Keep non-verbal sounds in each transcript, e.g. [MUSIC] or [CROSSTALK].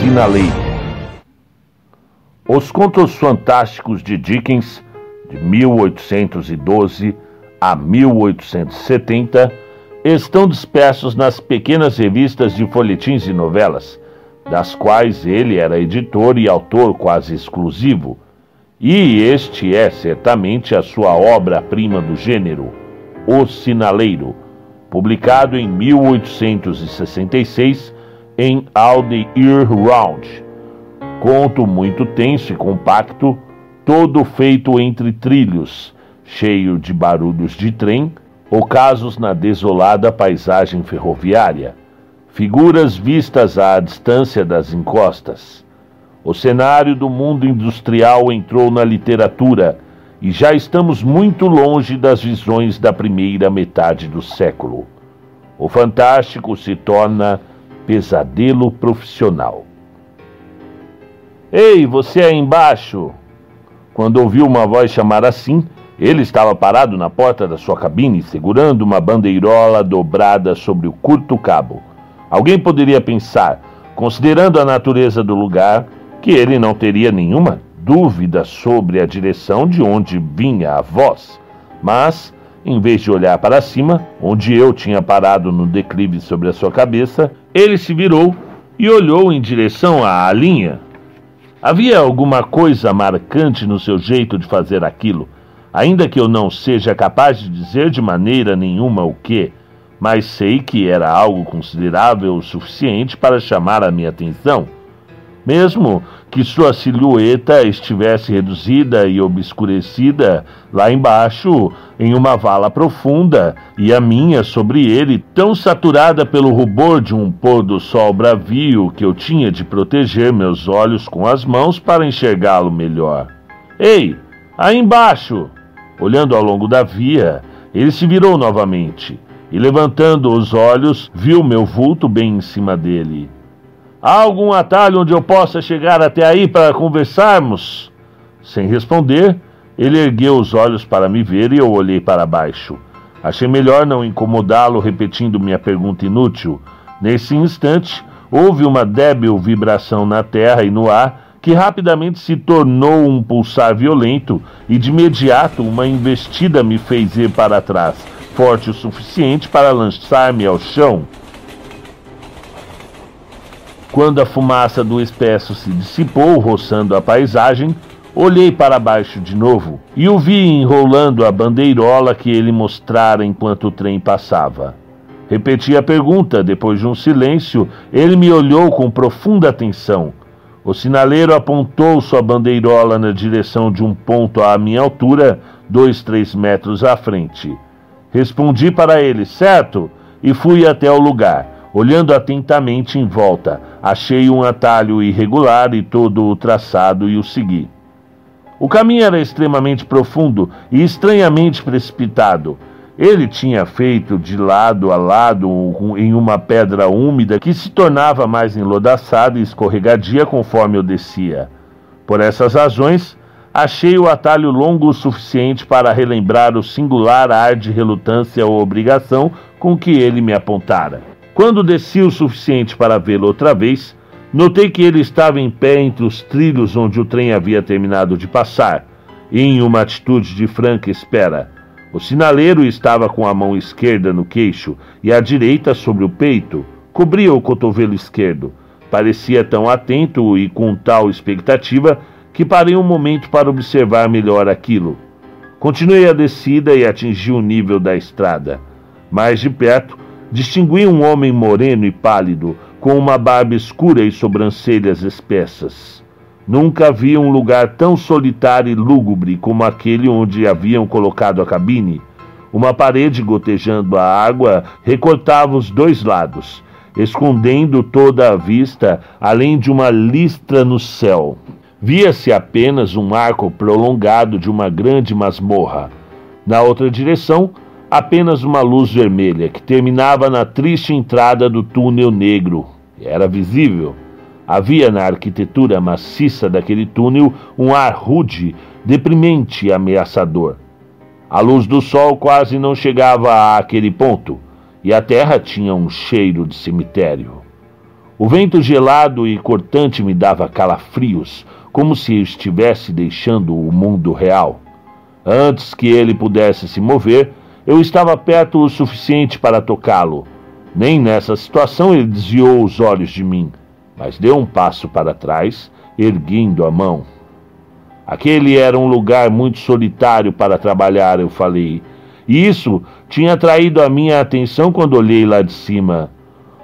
O Sinaleiro Os contos fantásticos de Dickens de 1812 a 1870 estão dispersos nas pequenas revistas de folhetins e novelas, das quais ele era editor e autor quase exclusivo, e este é certamente a sua obra-prima do gênero. O Sinaleiro, publicado em 1866 em All the Year Round. Conto muito tenso e compacto, todo feito entre trilhos, cheio de barulhos de trem, ocasos na desolada paisagem ferroviária, figuras vistas à distância das encostas. O cenário do mundo industrial entrou na literatura e já estamos muito longe das visões da primeira metade do século. O fantástico se torna pesadelo profissional. Ei, você aí embaixo! Quando ouviu uma voz chamar assim, ele estava parado na porta da sua cabine, segurando uma bandeirola dobrada sobre o curto cabo. Alguém poderia pensar, considerando a natureza do lugar, que ele não teria nenhuma dúvida sobre a direção de onde vinha a voz, mas, em vez de olhar para cima, onde eu tinha parado no declive sobre a sua cabeça, ele se virou e olhou em direção à linha. Havia alguma coisa marcante no seu jeito de fazer aquilo, ainda que eu não seja capaz de dizer de maneira nenhuma o que, mas sei que era algo considerável o suficiente para chamar a minha atenção. Mesmo que sua silhueta estivesse reduzida e obscurecida lá embaixo, em uma vala profunda, e a minha sobre ele, tão saturada pelo rubor de um pôr do sol bravio que eu tinha de proteger meus olhos com as mãos para enxergá-lo melhor. Ei, aí embaixo! Olhando ao longo da via, ele se virou novamente e, levantando os olhos, viu meu vulto bem em cima dele. Há algum atalho onde eu possa chegar até aí para conversarmos? Sem responder, ele ergueu os olhos para me ver e eu olhei para baixo. Achei melhor não incomodá-lo repetindo minha pergunta inútil. Nesse instante, houve uma débil vibração na terra e no ar que rapidamente se tornou um pulsar violento e de imediato uma investida me fez ir para trás, forte o suficiente para lançar-me ao chão. Quando a fumaça do espesso se dissipou, roçando a paisagem, olhei para baixo de novo e o vi enrolando a bandeirola que ele mostrara enquanto o trem passava. Repeti a pergunta, depois de um silêncio, ele me olhou com profunda atenção. O sinaleiro apontou sua bandeirola na direção de um ponto à minha altura, dois, três metros à frente. Respondi para ele, certo, e fui até o lugar. Olhando atentamente em volta, achei um atalho irregular e todo o traçado e o segui. O caminho era extremamente profundo e estranhamente precipitado. Ele tinha feito de lado a lado em uma pedra úmida que se tornava mais enlodaçada e escorregadia conforme eu descia. Por essas razões, achei o atalho longo o suficiente para relembrar o singular ar de relutância ou obrigação com que ele me apontara. Quando desci o suficiente para vê-lo outra vez, notei que ele estava em pé entre os trilhos onde o trem havia terminado de passar, em uma atitude de franca espera. O sinaleiro estava com a mão esquerda no queixo e a direita sobre o peito, cobria o cotovelo esquerdo. Parecia tão atento e com tal expectativa que parei um momento para observar melhor aquilo. Continuei a descida e atingi o nível da estrada. Mais de perto, distingui um homem moreno e pálido, com uma barba escura e sobrancelhas espessas. Nunca vi um lugar tão solitário e lúgubre como aquele onde haviam colocado a cabine. Uma parede gotejando a água recortava os dois lados, escondendo toda a vista, além de uma listra no céu. Via-se apenas um arco prolongado de uma grande masmorra. Na outra direção, apenas uma luz vermelha que terminava na triste entrada do túnel negro. Era visível. Havia na arquitetura maciça daquele túnel um ar rude, deprimente e ameaçador. A luz do sol quase não chegava àquele ponto, e a terra tinha um cheiro de cemitério. O vento gelado e cortante me dava calafrios, como se estivesse deixando o mundo real. Antes que ele pudesse se mover, eu estava perto o suficiente para tocá-lo. Nem nessa situação ele desviou os olhos de mim, mas deu um passo para trás, erguendo a mão. Aquele era um lugar muito solitário para trabalhar, eu falei. E isso tinha atraído a minha atenção quando olhei lá de cima.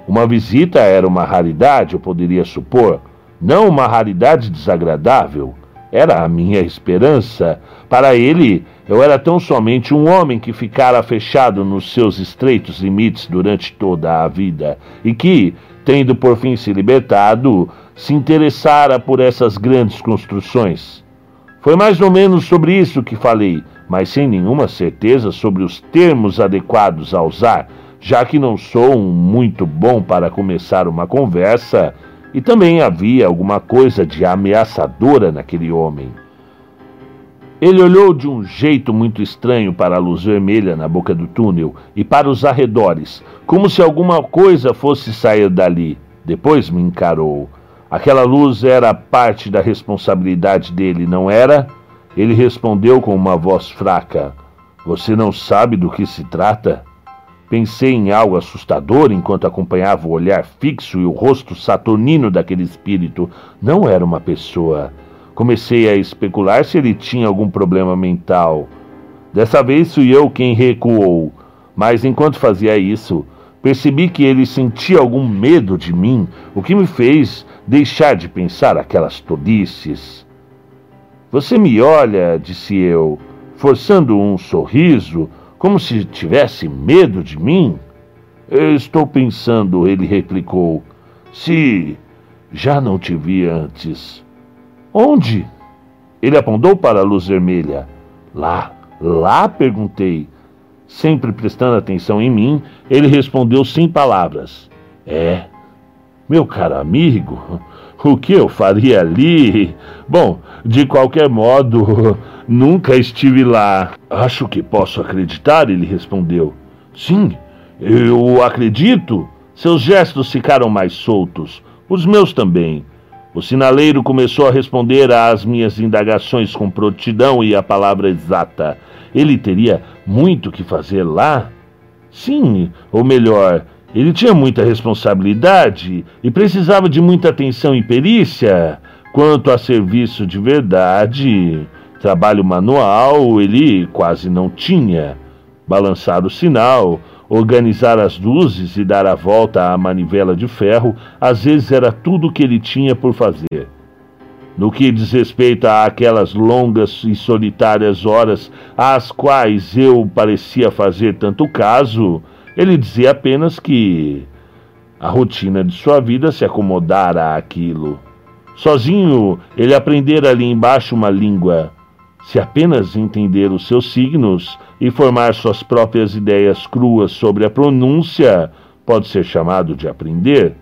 Uma visita era uma raridade, eu poderia supor, não uma raridade desagradável. Era a minha esperança. Para ele, eu era tão somente um homem que ficara fechado nos seus estreitos limites durante toda a vida e que, tendo por fim se libertado, se interessara por essas grandes construções. Foi mais ou menos sobre isso que falei, mas sem nenhuma certeza sobre os termos adequados a usar já que não sou um muito bom para começar uma conversa, e também havia alguma coisa de ameaçadora naquele homem. Ele olhou de um jeito muito estranho para a luz vermelha na boca do túnel e para os arredores, como se alguma coisa fosse sair dali. Depois me encarou. Aquela luz era parte da responsabilidade dele, não era? Ele respondeu com uma voz fraca: Você não sabe do que se trata? Pensei em algo assustador enquanto acompanhava o olhar fixo e o rosto saturnino daquele espírito. Não era uma pessoa. Comecei a especular se ele tinha algum problema mental. Dessa vez fui eu quem recuou, mas enquanto fazia isso, percebi que ele sentia algum medo de mim, o que me fez deixar de pensar aquelas tolices. Você me olha, disse eu, forçando um sorriso como se tivesse medo de mim? Estou pensando, ele replicou. Se já não te vi antes. Onde? Ele apontou para a luz vermelha. Lá, lá? perguntei. Sempre prestando atenção em mim, ele respondeu sem palavras. É, meu caro amigo, o que eu faria ali? Bom, de qualquer modo, [LAUGHS] nunca estive lá. Acho que posso acreditar, ele respondeu. Sim, eu acredito. Seus gestos ficaram mais soltos. Os meus também. O sinaleiro começou a responder às minhas indagações com prontidão e a palavra exata. Ele teria muito que fazer lá? Sim, ou melhor, ele tinha muita responsabilidade e precisava de muita atenção e perícia. Quanto a serviço de verdade, trabalho manual, ele quase não tinha. Balançar o sinal, organizar as luzes e dar a volta à manivela de ferro, às vezes era tudo o que ele tinha por fazer. No que diz respeito àquelas longas e solitárias horas às quais eu parecia fazer tanto caso, ele dizia apenas que a rotina de sua vida se acomodara àquilo. Sozinho, ele aprendera ali embaixo uma língua. Se apenas entender os seus signos e formar suas próprias ideias cruas sobre a pronúncia, pode ser chamado de aprender.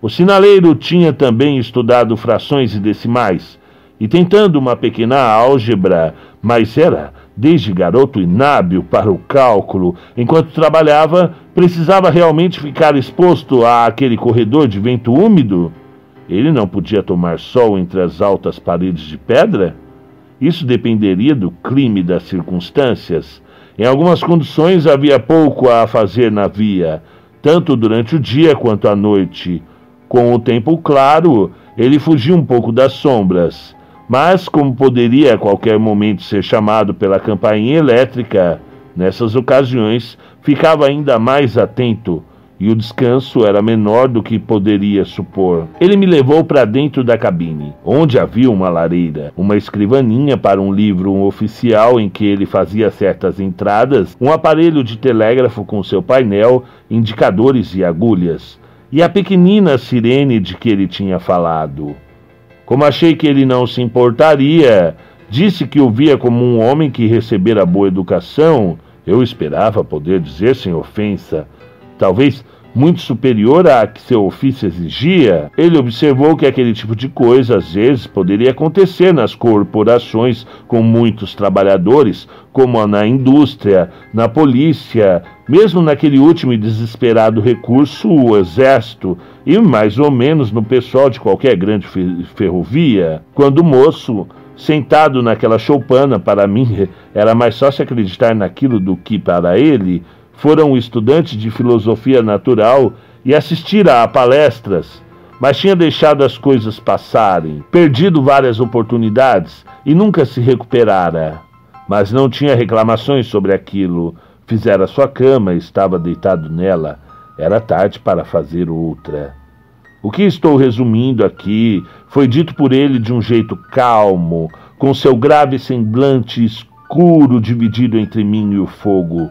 O sinaleiro tinha também estudado frações e decimais, e tentando uma pequena álgebra, mas era, desde garoto inábil para o cálculo, enquanto trabalhava, precisava realmente ficar exposto àquele corredor de vento úmido? Ele não podia tomar sol entre as altas paredes de pedra? Isso dependeria do clima e das circunstâncias. Em algumas condições havia pouco a fazer na via, tanto durante o dia quanto à noite. Com o tempo claro, ele fugia um pouco das sombras, mas como poderia a qualquer momento ser chamado pela campainha elétrica, nessas ocasiões ficava ainda mais atento e o descanso era menor do que poderia supor. Ele me levou para dentro da cabine, onde havia uma lareira, uma escrivaninha para um livro um oficial em que ele fazia certas entradas, um aparelho de telégrafo com seu painel, indicadores e agulhas, e a pequenina sirene de que ele tinha falado. Como achei que ele não se importaria, disse que o via como um homem que recebera boa educação. Eu esperava poder dizer sem ofensa Talvez muito superior à que seu ofício exigia, ele observou que aquele tipo de coisa às vezes poderia acontecer nas corporações com muitos trabalhadores, como na indústria, na polícia, mesmo naquele último e desesperado recurso, o exército, e mais ou menos no pessoal de qualquer grande ferrovia, quando o moço sentado naquela choupana, para mim [LAUGHS] era mais fácil acreditar naquilo do que para ele, foram estudantes de filosofia natural e assistir a palestras, mas tinha deixado as coisas passarem, perdido várias oportunidades e nunca se recuperara. Mas não tinha reclamações sobre aquilo. Fizera sua cama e estava deitado nela. Era tarde para fazer outra. O que estou resumindo aqui foi dito por ele de um jeito calmo, com seu grave semblante escuro dividido entre mim e o fogo.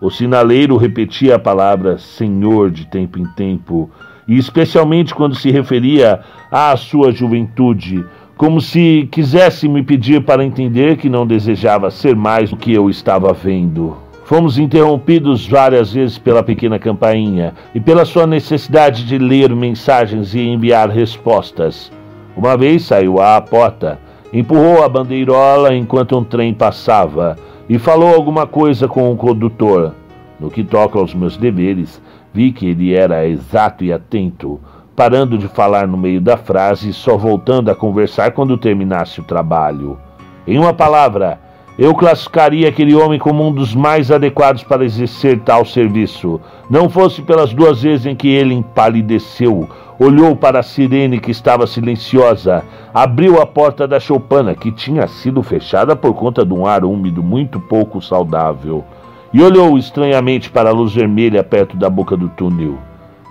O sinaleiro repetia a palavra Senhor de tempo em tempo, e especialmente quando se referia à sua juventude, como se quisesse me pedir para entender que não desejava ser mais do que eu estava vendo. Fomos interrompidos várias vezes pela pequena campainha e pela sua necessidade de ler mensagens e enviar respostas. Uma vez saiu à porta, empurrou a bandeirola enquanto um trem passava e falou alguma coisa com o condutor. No que toca aos meus deveres, vi que ele era exato e atento, parando de falar no meio da frase e só voltando a conversar quando terminasse o trabalho. Em uma palavra, eu classificaria aquele homem como um dos mais adequados para exercer tal serviço, não fosse pelas duas vezes em que ele empalideceu olhou para a sirene que estava silenciosa, abriu a porta da choupana, que tinha sido fechada por conta de um ar úmido muito pouco saudável, e olhou estranhamente para a luz vermelha perto da boca do túnel.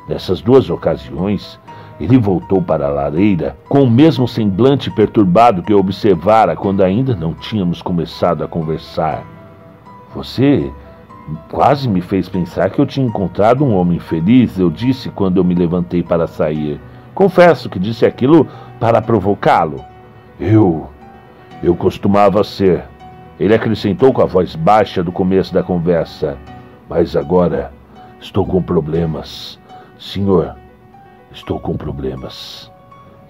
Nessas duas ocasiões, ele voltou para a lareira com o mesmo semblante perturbado que eu observara quando ainda não tínhamos começado a conversar. Você Quase me fez pensar que eu tinha encontrado um homem feliz, eu disse quando eu me levantei para sair. Confesso que disse aquilo para provocá-lo. Eu. Eu costumava ser. Ele acrescentou com a voz baixa do começo da conversa. Mas agora estou com problemas. Senhor, estou com problemas.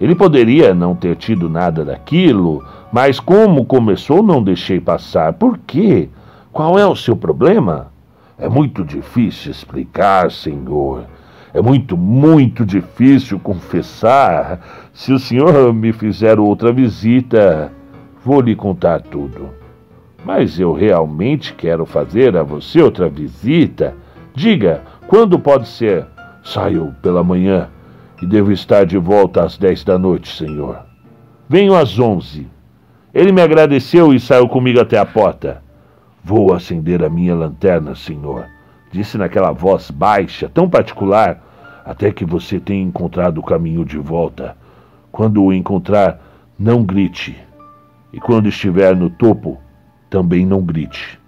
Ele poderia não ter tido nada daquilo, mas como começou, não deixei passar. Por quê? Qual é o seu problema? É muito difícil explicar, senhor. É muito, muito difícil confessar. Se o senhor me fizer outra visita, vou lhe contar tudo. Mas eu realmente quero fazer a você outra visita. Diga, quando pode ser? Saio pela manhã e devo estar de volta às dez da noite, senhor. Venho às onze. Ele me agradeceu e saiu comigo até a porta. Vou acender a minha lanterna, senhor, disse naquela voz baixa, tão particular, até que você tenha encontrado o caminho de volta. Quando o encontrar, não grite. E quando estiver no topo, também não grite.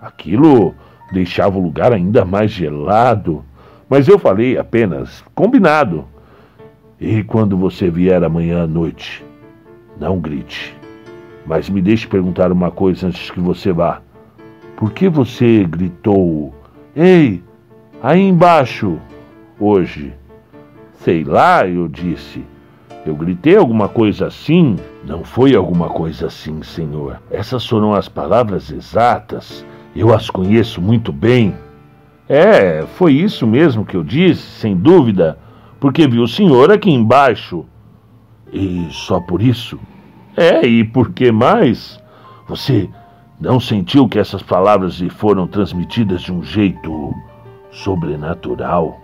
Aquilo deixava o lugar ainda mais gelado, mas eu falei apenas combinado. E quando você vier amanhã à noite, não grite. Mas me deixe perguntar uma coisa antes que você vá. Por que você gritou: Ei, aí embaixo, hoje? Sei lá, eu disse. Eu gritei alguma coisa assim? Não foi alguma coisa assim, senhor. Essas foram as palavras exatas. Eu as conheço muito bem. É, foi isso mesmo que eu disse, sem dúvida, porque vi o senhor aqui embaixo. E só por isso? É, e por que mais? Você não sentiu que essas palavras lhe foram transmitidas de um jeito sobrenatural?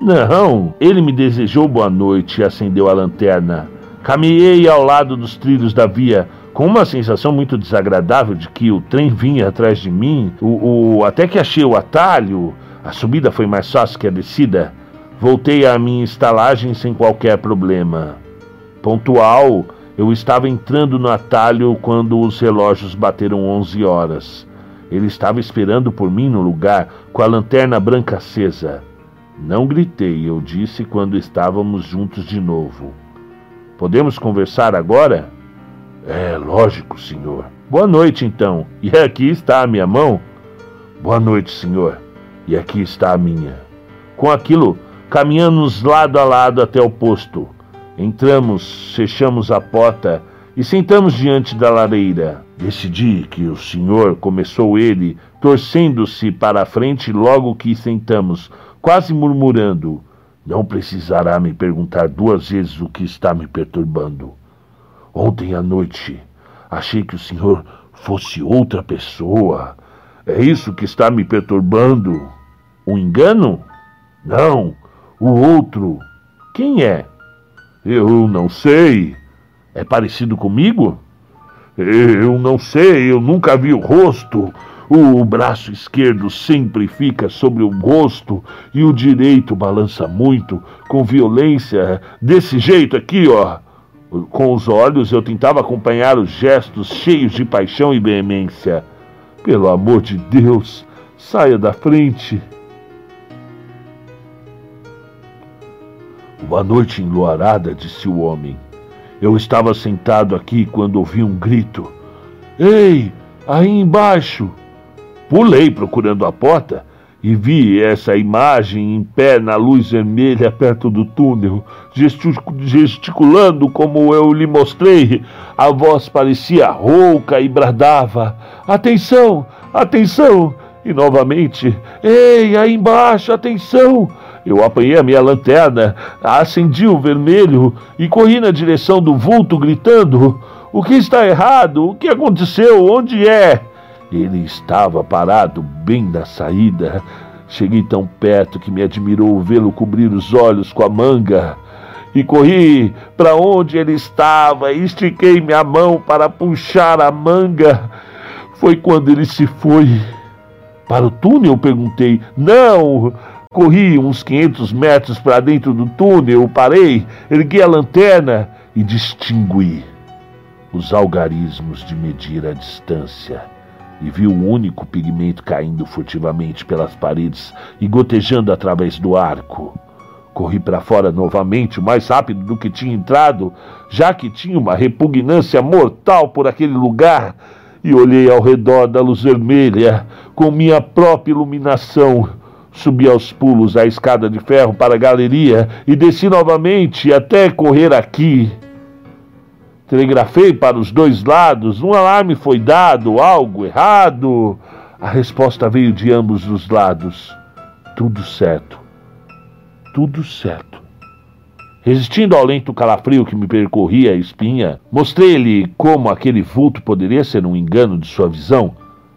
Não, ele me desejou boa noite e acendeu a lanterna. Caminhei ao lado dos trilhos da via, com uma sensação muito desagradável de que o trem vinha atrás de mim. O, o, até que achei o atalho, a subida foi mais fácil que a descida. Voltei à minha estalagem sem qualquer problema. Pontual, eu estava entrando no atalho quando os relógios bateram 11 horas. Ele estava esperando por mim no lugar, com a lanterna branca acesa. Não gritei, eu disse quando estávamos juntos de novo. Podemos conversar agora? É, lógico, senhor. Boa noite, então. E aqui está a minha mão? Boa noite, senhor. E aqui está a minha. Com aquilo, caminhamos lado a lado até o posto. Entramos, fechamos a porta e sentamos diante da lareira. Decidi que o senhor, começou ele, torcendo-se para a frente logo que sentamos, quase murmurando: Não precisará me perguntar duas vezes o que está me perturbando. Ontem à noite achei que o senhor fosse outra pessoa. É isso que está me perturbando? Um engano? Não, o outro. Quem é? Eu não sei. É parecido comigo? Eu não sei, eu nunca vi o rosto. O braço esquerdo sempre fica sobre o rosto e o direito balança muito, com violência, desse jeito aqui, ó. Com os olhos eu tentava acompanhar os gestos cheios de paixão e veemência. Pelo amor de Deus, saia da frente. Uma noite enluarada, disse o homem. Eu estava sentado aqui quando ouvi um grito. Ei, aí embaixo! Pulei procurando a porta e vi essa imagem em pé na luz vermelha perto do túnel, gesticulando como eu lhe mostrei. A voz parecia rouca e bradava: Atenção, atenção! E novamente: Ei, aí embaixo, atenção! Eu apanhei a minha lanterna, acendi o vermelho e corri na direção do vulto, gritando: O que está errado? O que aconteceu? Onde é? Ele estava parado bem na saída. Cheguei tão perto que me admirou vê-lo cobrir os olhos com a manga. E corri para onde ele estava e estiquei minha mão para puxar a manga. Foi quando ele se foi. Para o túnel? Perguntei. Não! Corri uns 500 metros para dentro do túnel, parei, ergui a lanterna e distingui os algarismos de medir a distância e vi o único pigmento caindo furtivamente pelas paredes e gotejando através do arco. Corri para fora novamente, mais rápido do que tinha entrado, já que tinha uma repugnância mortal por aquele lugar, e olhei ao redor da luz vermelha com minha própria iluminação Subi aos pulos a escada de ferro para a galeria e desci novamente até correr aqui. Telegrafei para os dois lados, um alarme foi dado, algo errado. A resposta veio de ambos os lados. Tudo certo. Tudo certo. Resistindo ao lento calafrio que me percorria a espinha, mostrei-lhe como aquele vulto poderia ser um engano de sua visão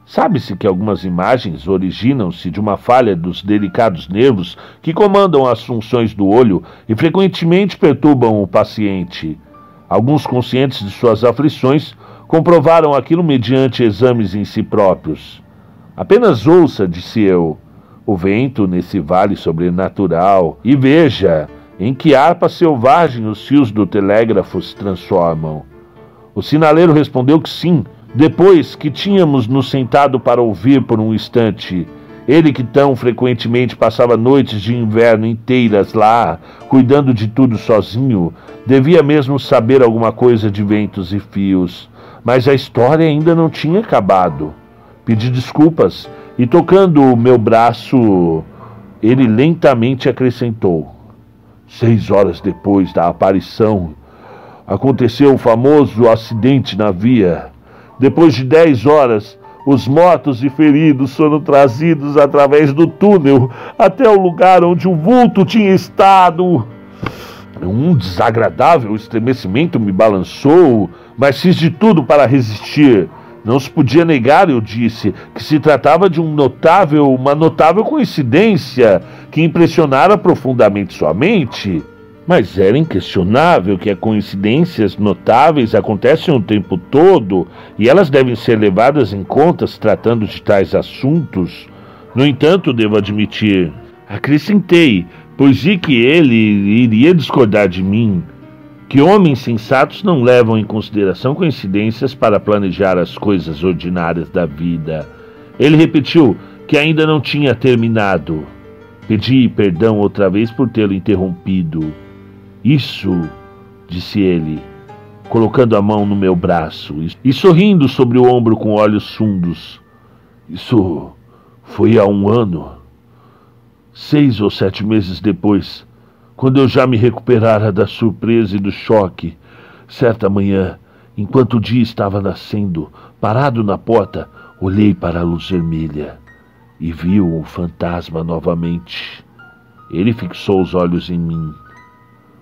Sabe-se que algumas imagens originam-se de uma falha dos delicados nervos que comandam as funções do olho e frequentemente perturbam o paciente. Alguns conscientes de suas aflições comprovaram aquilo mediante exames em si próprios. Apenas ouça, disse eu, o vento nesse vale sobrenatural e veja em que harpa selvagem os fios do telégrafo se transformam. O sinaleiro respondeu que sim depois que tínhamos nos sentado para ouvir por um instante, ele que tão frequentemente passava noites de inverno inteiras lá, cuidando de tudo sozinho, devia mesmo saber alguma coisa de ventos e fios. Mas a história ainda não tinha acabado. Pedi desculpas e, tocando o meu braço, ele lentamente acrescentou: Seis horas depois da aparição, aconteceu o famoso acidente na via. Depois de dez horas, os mortos e feridos foram trazidos através do túnel até o lugar onde o vulto tinha estado. Um desagradável estremecimento me balançou, mas fiz de tudo para resistir. Não se podia negar, eu disse, que se tratava de um notável, uma notável coincidência que impressionara profundamente sua mente. Mas era inquestionável que coincidências notáveis acontecem o tempo todo e elas devem ser levadas em conta se tratando de tais assuntos. No entanto, devo admitir, acrescentei, pois vi que ele iria discordar de mim, que homens sensatos não levam em consideração coincidências para planejar as coisas ordinárias da vida. Ele repetiu que ainda não tinha terminado. Pedi perdão outra vez por tê-lo interrompido. Isso, disse ele, colocando a mão no meu braço e sorrindo sobre o ombro com olhos fundos. Isso foi há um ano. Seis ou sete meses depois, quando eu já me recuperara da surpresa e do choque, certa manhã, enquanto o dia estava nascendo, parado na porta, olhei para a luz vermelha e vi o fantasma novamente. Ele fixou os olhos em mim.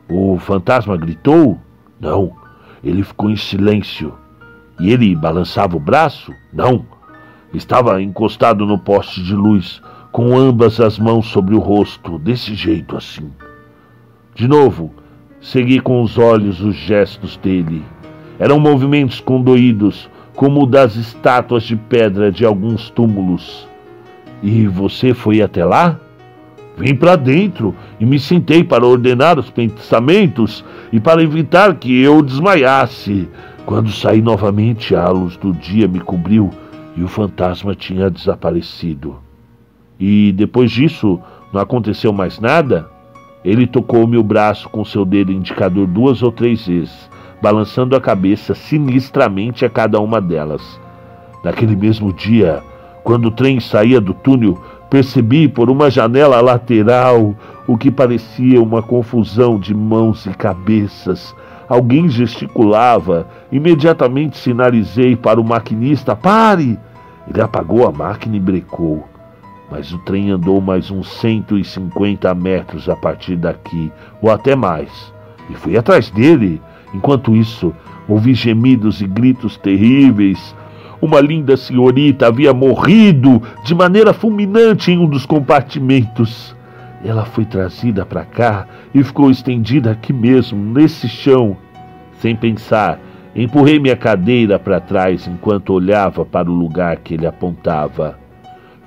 O fantasma gritou? Não. Ele ficou em silêncio. E ele balançava o braço? Não. Estava encostado no poste de luz, com ambas as mãos sobre o rosto, desse jeito assim. De novo, segui com os olhos os gestos dele. Eram movimentos condoídos, como o das estátuas de pedra de alguns túmulos. E você foi até lá? Vim para dentro e me sentei para ordenar os pensamentos e para evitar que eu desmaiasse. Quando saí novamente, a luz do dia me cobriu e o fantasma tinha desaparecido. E depois disso, não aconteceu mais nada? Ele tocou meu braço com seu dedo indicador duas ou três vezes, balançando a cabeça sinistramente a cada uma delas. Naquele mesmo dia, quando o trem saía do túnel, percebi por uma janela lateral o que parecia uma confusão de mãos e cabeças. Alguém gesticulava. Imediatamente sinalizei para o maquinista: pare! Ele apagou a máquina e brecou mas o trem andou mais uns 150 metros a partir daqui, ou até mais, e fui atrás dele. Enquanto isso, ouvi gemidos e gritos terríveis. Uma linda senhorita havia morrido de maneira fulminante em um dos compartimentos. Ela foi trazida para cá e ficou estendida aqui mesmo, nesse chão. Sem pensar, empurrei minha cadeira para trás enquanto olhava para o lugar que ele apontava.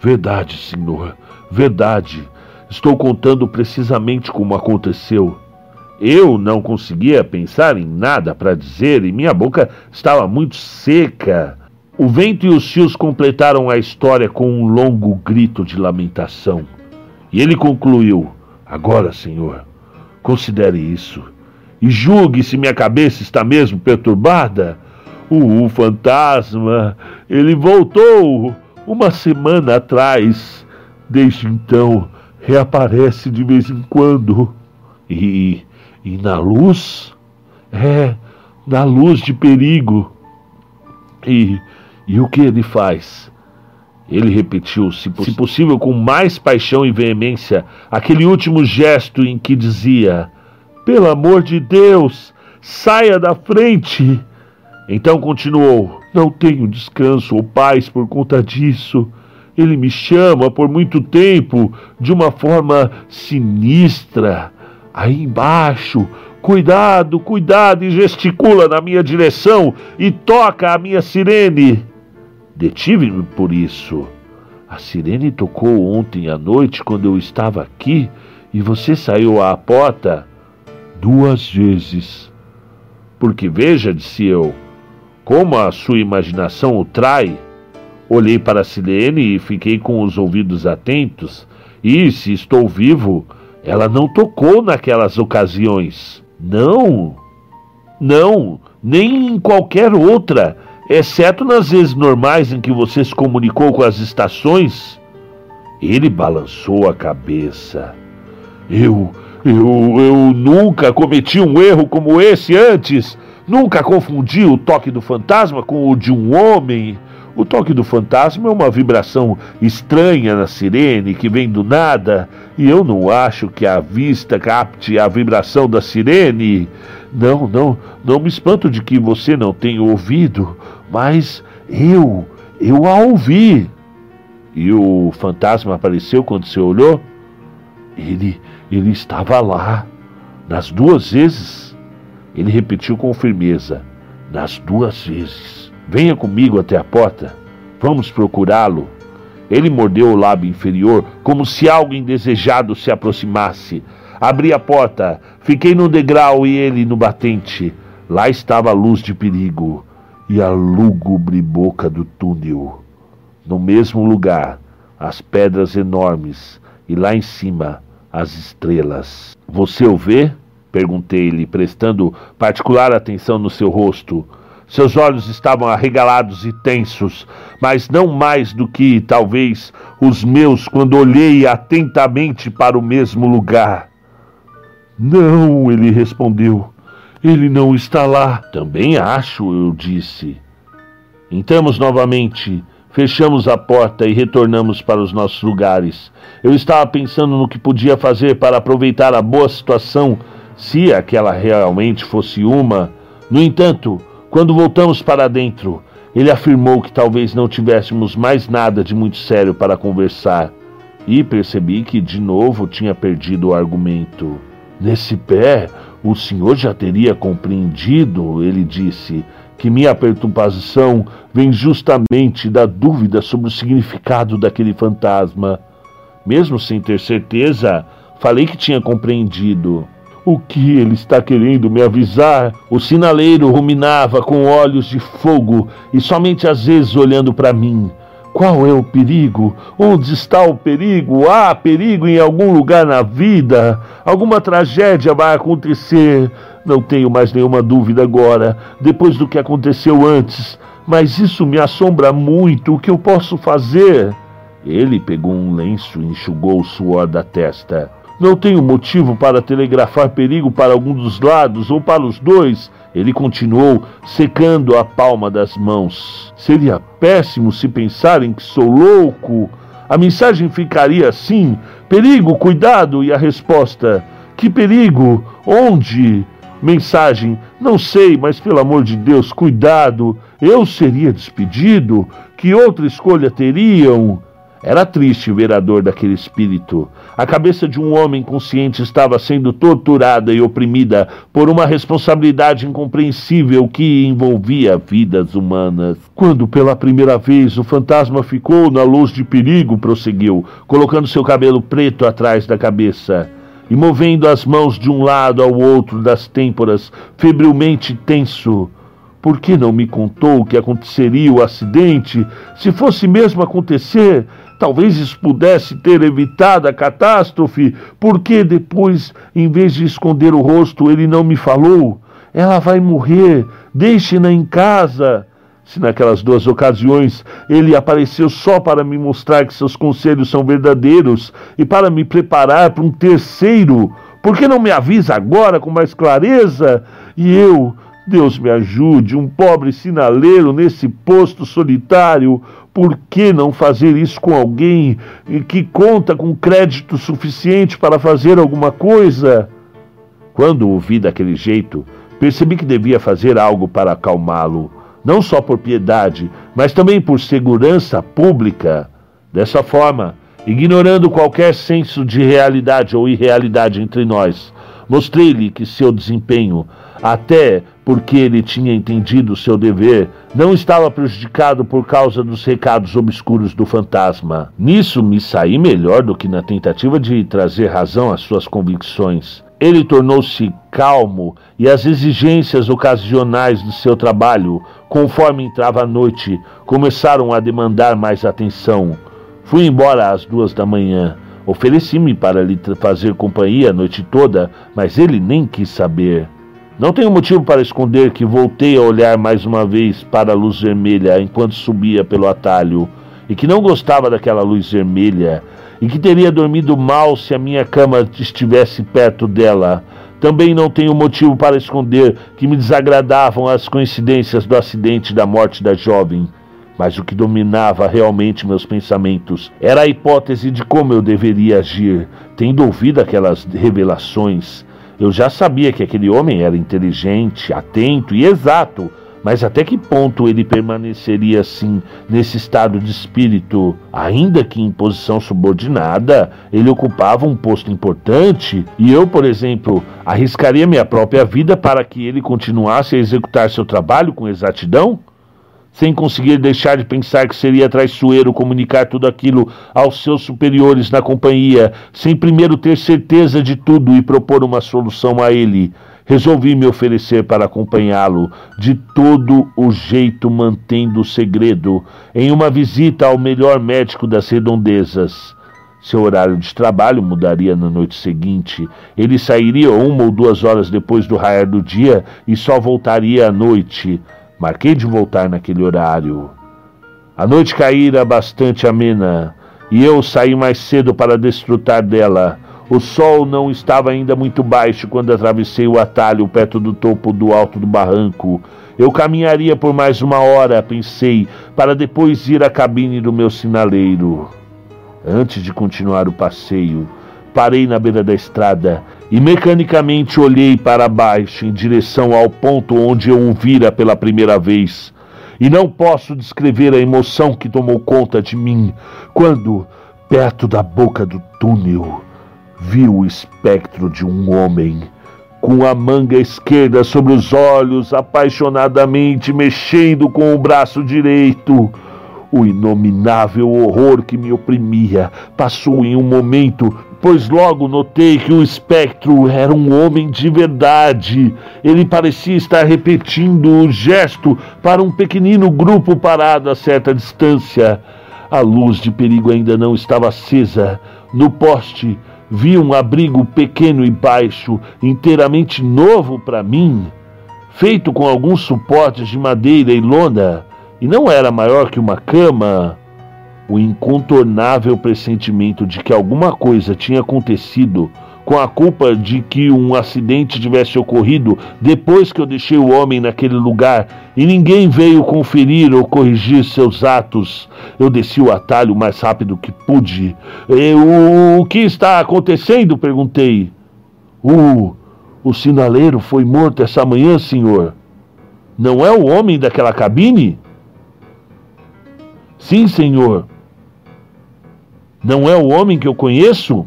Verdade, senhor, verdade. Estou contando precisamente como aconteceu. Eu não conseguia pensar em nada para dizer e minha boca estava muito seca. O vento e os fios completaram a história com um longo grito de lamentação. E ele concluiu: Agora, senhor, considere isso e julgue se minha cabeça está mesmo perturbada. O fantasma, ele voltou uma semana atrás. Desde então, reaparece de vez em quando. E, e na luz? É, na luz de perigo. E, e o que ele faz? Ele repetiu, se, se possível com mais paixão e veemência, aquele último gesto em que dizia: Pelo amor de Deus, saia da frente. Então continuou: Não tenho descanso ou paz por conta disso. Ele me chama por muito tempo de uma forma sinistra. Aí embaixo, cuidado, cuidado, e gesticula na minha direção e toca a minha sirene. Detive-me por isso. A sirene tocou ontem à noite quando eu estava aqui e você saiu à porta duas vezes. Porque veja, disse eu, como a sua imaginação o trai, olhei para Silene e fiquei com os ouvidos atentos, e, se estou vivo, ela não tocou naquelas ocasiões. Não, não, nem em qualquer outra, exceto nas vezes normais em que você se comunicou com as estações. Ele balançou a cabeça. Eu, eu, eu nunca cometi um erro como esse antes. Nunca confundi o toque do fantasma com o de um homem. O toque do fantasma é uma vibração estranha na sirene que vem do nada, e eu não acho que a vista capte a vibração da sirene. Não, não, não me espanto de que você não tenha ouvido, mas eu, eu a ouvi. E o fantasma apareceu quando você olhou? Ele, ele estava lá, nas duas vezes. Ele repetiu com firmeza, nas duas vezes: Venha comigo até a porta. Vamos procurá-lo. Ele mordeu o lábio inferior, como se algo indesejado se aproximasse. Abri a porta, fiquei no degrau e ele no batente. Lá estava a luz de perigo e a lúgubre boca do túnel. No mesmo lugar, as pedras enormes e lá em cima, as estrelas. Você o vê? Perguntei-lhe, prestando particular atenção no seu rosto. Seus olhos estavam arregalados e tensos, mas não mais do que, talvez, os meus quando olhei atentamente para o mesmo lugar. Não, ele respondeu. Ele não está lá. Também acho, eu disse. Entramos novamente, fechamos a porta e retornamos para os nossos lugares. Eu estava pensando no que podia fazer para aproveitar a boa situação, se aquela realmente fosse uma. No entanto, quando voltamos para dentro, ele afirmou que talvez não tivéssemos mais nada de muito sério para conversar. E percebi que de novo tinha perdido o argumento. Nesse pé, o senhor já teria compreendido, ele disse, que minha perturbação vem justamente da dúvida sobre o significado daquele fantasma. Mesmo sem ter certeza, falei que tinha compreendido. O que ele está querendo me avisar? O sinaleiro ruminava com olhos de fogo e somente às vezes olhando para mim. Qual é o perigo? Onde está o perigo? Há perigo em algum lugar na vida? Alguma tragédia vai acontecer? Não tenho mais nenhuma dúvida agora, depois do que aconteceu antes. Mas isso me assombra muito. O que eu posso fazer? Ele pegou um lenço e enxugou o suor da testa. Não tenho motivo para telegrafar perigo para algum dos lados ou para os dois. Ele continuou, secando a palma das mãos. Seria péssimo se pensarem que sou louco. A mensagem ficaria assim: perigo, cuidado, e a resposta: que perigo? Onde? Mensagem: não sei, mas pelo amor de Deus, cuidado. Eu seria despedido? Que outra escolha teriam? Era triste ver a dor daquele espírito. A cabeça de um homem consciente estava sendo torturada e oprimida por uma responsabilidade incompreensível que envolvia vidas humanas. Quando pela primeira vez o fantasma ficou na luz de perigo, prosseguiu, colocando seu cabelo preto atrás da cabeça e movendo as mãos de um lado ao outro das têmporas, febrilmente tenso. Por que não me contou que aconteceria o acidente? Se fosse mesmo acontecer, Talvez isso pudesse ter evitado a catástrofe, porque depois, em vez de esconder o rosto, ele não me falou. Ela vai morrer, deixe-na em casa. Se naquelas duas ocasiões ele apareceu só para me mostrar que seus conselhos são verdadeiros e para me preparar para um terceiro, por que não me avisa agora com mais clareza? E eu, Deus me ajude, um pobre sinaleiro nesse posto solitário, por que não fazer isso com alguém que conta com crédito suficiente para fazer alguma coisa? Quando o vi daquele jeito, percebi que devia fazer algo para acalmá-lo, não só por piedade, mas também por segurança pública. Dessa forma, ignorando qualquer senso de realidade ou irrealidade entre nós, mostrei-lhe que seu desempenho, até porque ele tinha entendido seu dever, não estava prejudicado por causa dos recados obscuros do fantasma. Nisso me saí melhor do que na tentativa de trazer razão às suas convicções. Ele tornou-se calmo e as exigências ocasionais do seu trabalho, conforme entrava a noite, começaram a demandar mais atenção. Fui embora às duas da manhã. Ofereci-me para lhe fazer companhia a noite toda, mas ele nem quis saber. Não tenho motivo para esconder que voltei a olhar mais uma vez para a luz vermelha enquanto subia pelo atalho, e que não gostava daquela luz vermelha, e que teria dormido mal se a minha cama estivesse perto dela. Também não tenho motivo para esconder que me desagradavam as coincidências do acidente da morte da jovem. Mas o que dominava realmente meus pensamentos era a hipótese de como eu deveria agir, tendo ouvido aquelas revelações eu já sabia que aquele homem era inteligente, atento e exato, mas até que ponto ele permaneceria assim, nesse estado de espírito? Ainda que em posição subordinada, ele ocupava um posto importante e eu, por exemplo, arriscaria minha própria vida para que ele continuasse a executar seu trabalho com exatidão? Sem conseguir deixar de pensar que seria traiçoeiro comunicar tudo aquilo aos seus superiores na companhia, sem primeiro ter certeza de tudo e propor uma solução a ele. Resolvi me oferecer para acompanhá-lo, de todo o jeito mantendo o segredo, em uma visita ao melhor médico das redondezas. Seu horário de trabalho mudaria na noite seguinte. Ele sairia uma ou duas horas depois do raiar do dia e só voltaria à noite. Marquei de voltar naquele horário. A noite caíra bastante amena e eu saí mais cedo para desfrutar dela. O sol não estava ainda muito baixo quando atravessei o atalho perto do topo do alto do barranco. Eu caminharia por mais uma hora, pensei, para depois ir à cabine do meu sinaleiro. Antes de continuar o passeio, parei na beira da estrada e mecanicamente olhei para baixo em direção ao ponto onde eu o vira pela primeira vez. E não posso descrever a emoção que tomou conta de mim quando, perto da boca do túnel, vi o espectro de um homem com a manga esquerda sobre os olhos, apaixonadamente mexendo com o braço direito. O inominável horror que me oprimia passou em um momento, pois logo notei que o espectro era um homem de verdade. Ele parecia estar repetindo o gesto para um pequenino grupo parado a certa distância. A luz de perigo ainda não estava acesa. No poste vi um abrigo pequeno e baixo, inteiramente novo para mim, feito com alguns suportes de madeira e lona e não era maior que uma cama. O incontornável pressentimento de que alguma coisa tinha acontecido, com a culpa de que um acidente tivesse ocorrido depois que eu deixei o homem naquele lugar e ninguém veio conferir ou corrigir seus atos. Eu desci o atalho o mais rápido que pude. o, o que está acontecendo? perguntei. O, o sinaleiro foi morto essa manhã, senhor. Não é o homem daquela cabine? Sim, senhor. Não é o homem que eu conheço?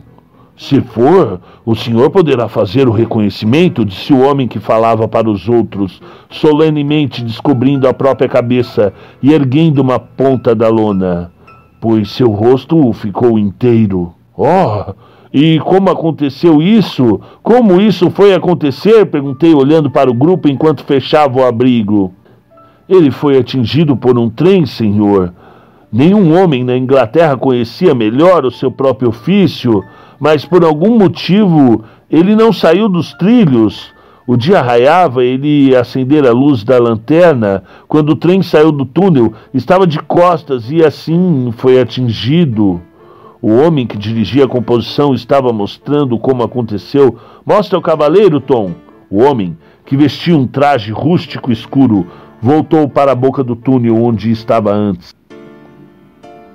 Se for, o senhor poderá fazer o reconhecimento, disse o homem que falava para os outros, solenemente descobrindo a própria cabeça e erguendo uma ponta da lona, pois seu rosto ficou inteiro. Oh! E como aconteceu isso? Como isso foi acontecer? Perguntei, olhando para o grupo enquanto fechava o abrigo. Ele foi atingido por um trem, senhor. Nenhum homem na Inglaterra conhecia melhor o seu próprio ofício, mas por algum motivo ele não saiu dos trilhos. O dia raiava, ele ia acender a luz da lanterna. Quando o trem saiu do túnel, estava de costas e assim foi atingido. O homem que dirigia a composição estava mostrando como aconteceu. Mostra o cavaleiro, Tom. O homem, que vestia um traje rústico escuro, voltou para a boca do túnel onde estava antes.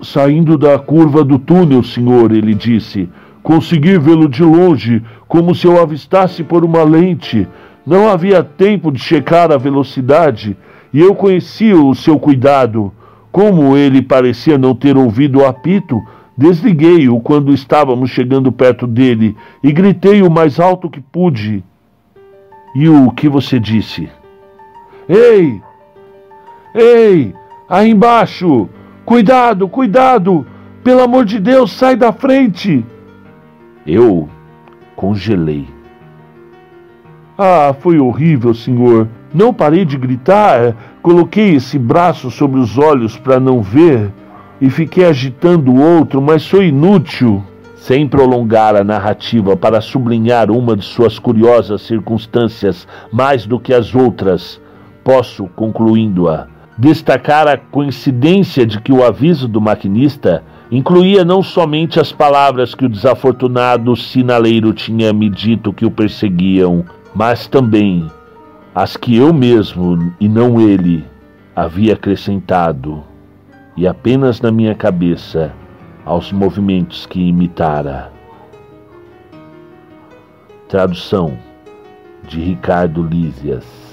Saindo da curva do túnel, senhor, ele disse. Consegui vê-lo de longe, como se eu avistasse por uma lente. Não havia tempo de checar a velocidade, e eu conhecia o seu cuidado. Como ele parecia não ter ouvido o apito, desliguei-o quando estávamos chegando perto dele e gritei o mais alto que pude. E o que você disse? Ei! Ei! Aí embaixo! Cuidado, cuidado! Pelo amor de Deus, sai da frente! Eu congelei. Ah, foi horrível, senhor. Não parei de gritar. Coloquei esse braço sobre os olhos para não ver e fiquei agitando o outro, mas foi inútil. Sem prolongar a narrativa para sublinhar uma de suas curiosas circunstâncias mais do que as outras, posso, concluindo-a, destacar a coincidência de que o aviso do maquinista incluía não somente as palavras que o desafortunado sinaleiro tinha me dito que o perseguiam, mas também as que eu mesmo e não ele havia acrescentado, e apenas na minha cabeça, aos movimentos que imitara. Tradução de Ricardo Lísias